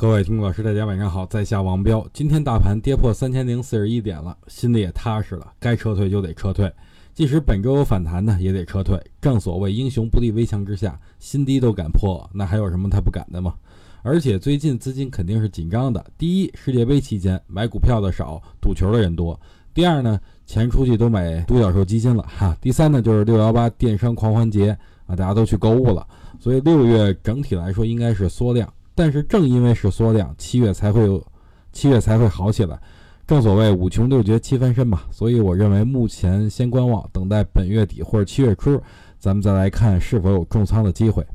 各位听众老师，大家晚上好，在下王彪。今天大盘跌破三千零四十一点了，心里也踏实了，该撤退就得撤退。即使本周有反弹呢，也得撤退。正所谓英雄不立危墙之下，新低都敢破，那还有什么他不敢的吗？而且最近资金肯定是紧张的。第一，世界杯期间买股票的少，赌球的人多；第二呢，钱出去都买独角兽基金了哈；第三呢，就是六幺八电商狂欢节啊，大家都去购物了，所以六月整体来说应该是缩量。但是正因为是缩量，七月才会有，七月才会好起来。正所谓五穷六绝七翻身嘛，所以我认为目前先观望，等待本月底或者七月初，咱们再来看是否有重仓的机会。